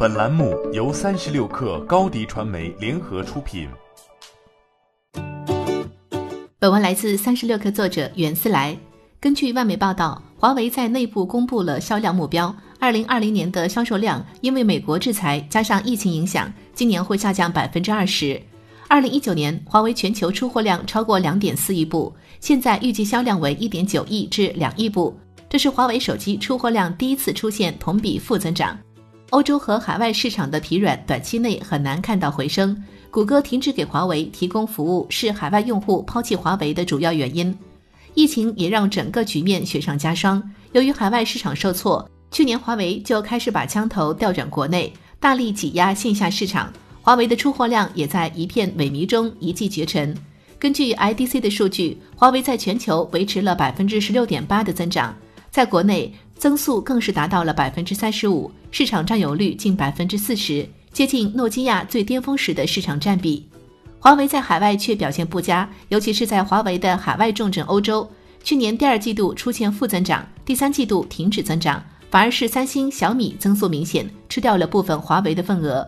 本栏目由三十六氪高低传媒联合出品。本文来自三十六氪作者袁思来。根据外媒报道，华为在内部公布了销量目标，二零二零年的销售量因为美国制裁加上疫情影响，今年会下降百分之二十。二零一九年，华为全球出货量超过两点四亿部，现在预计销量为一点九亿至两亿部。这是华为手机出货量第一次出现同比负增长。欧洲和海外市场的疲软，短期内很难看到回升。谷歌停止给华为提供服务，是海外用户抛弃华为的主要原因。疫情也让整个局面雪上加霜。由于海外市场受挫，去年华为就开始把枪头调转国内，大力挤压线下市场。华为的出货量也在一片萎靡中一骑绝尘。根据 IDC 的数据，华为在全球维持了百分之十六点八的增长，在国内增速更是达到了百分之三十五，市场占有率近百分之四十，接近诺基亚最巅峰时的市场占比。华为在海外却表现不佳，尤其是在华为的海外重镇欧洲，去年第二季度出现负增长，第三季度停止增长，反而是三星、小米增速明显，吃掉了部分华为的份额。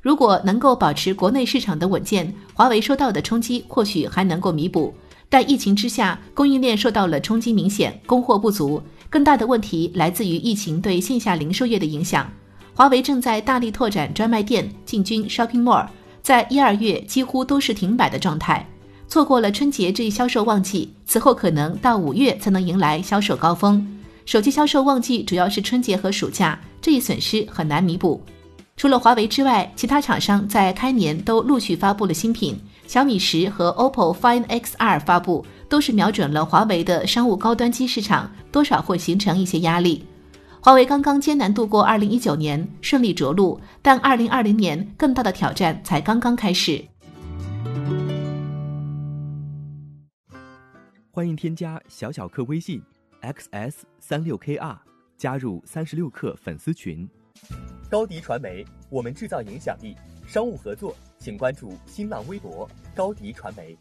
如果能够保持国内市场的稳健，华为受到的冲击或许还能够弥补。但疫情之下，供应链受到了冲击明显，供货不足。更大的问题来自于疫情对线下零售业的影响。华为正在大力拓展专卖店，进军 shopping mall，在一二月几乎都是停摆的状态。错过了春节这一销售旺季，此后可能到五月才能迎来销售高峰。手机销售旺季主要是春节和暑假，这一损失很难弥补。除了华为之外，其他厂商在开年都陆续发布了新品。小米十和 OPPO Find X2 发布，都是瞄准了华为的商务高端机市场，多少会形成一些压力。华为刚刚艰难度过2019年，顺利着陆，但2020年更大的挑战才刚刚开始。欢迎添加小小客微信 xs 三六 kr，加入三十六氪粉丝群。高迪传媒，我们制造影响力。商务合作，请关注新浪微博高迪传媒。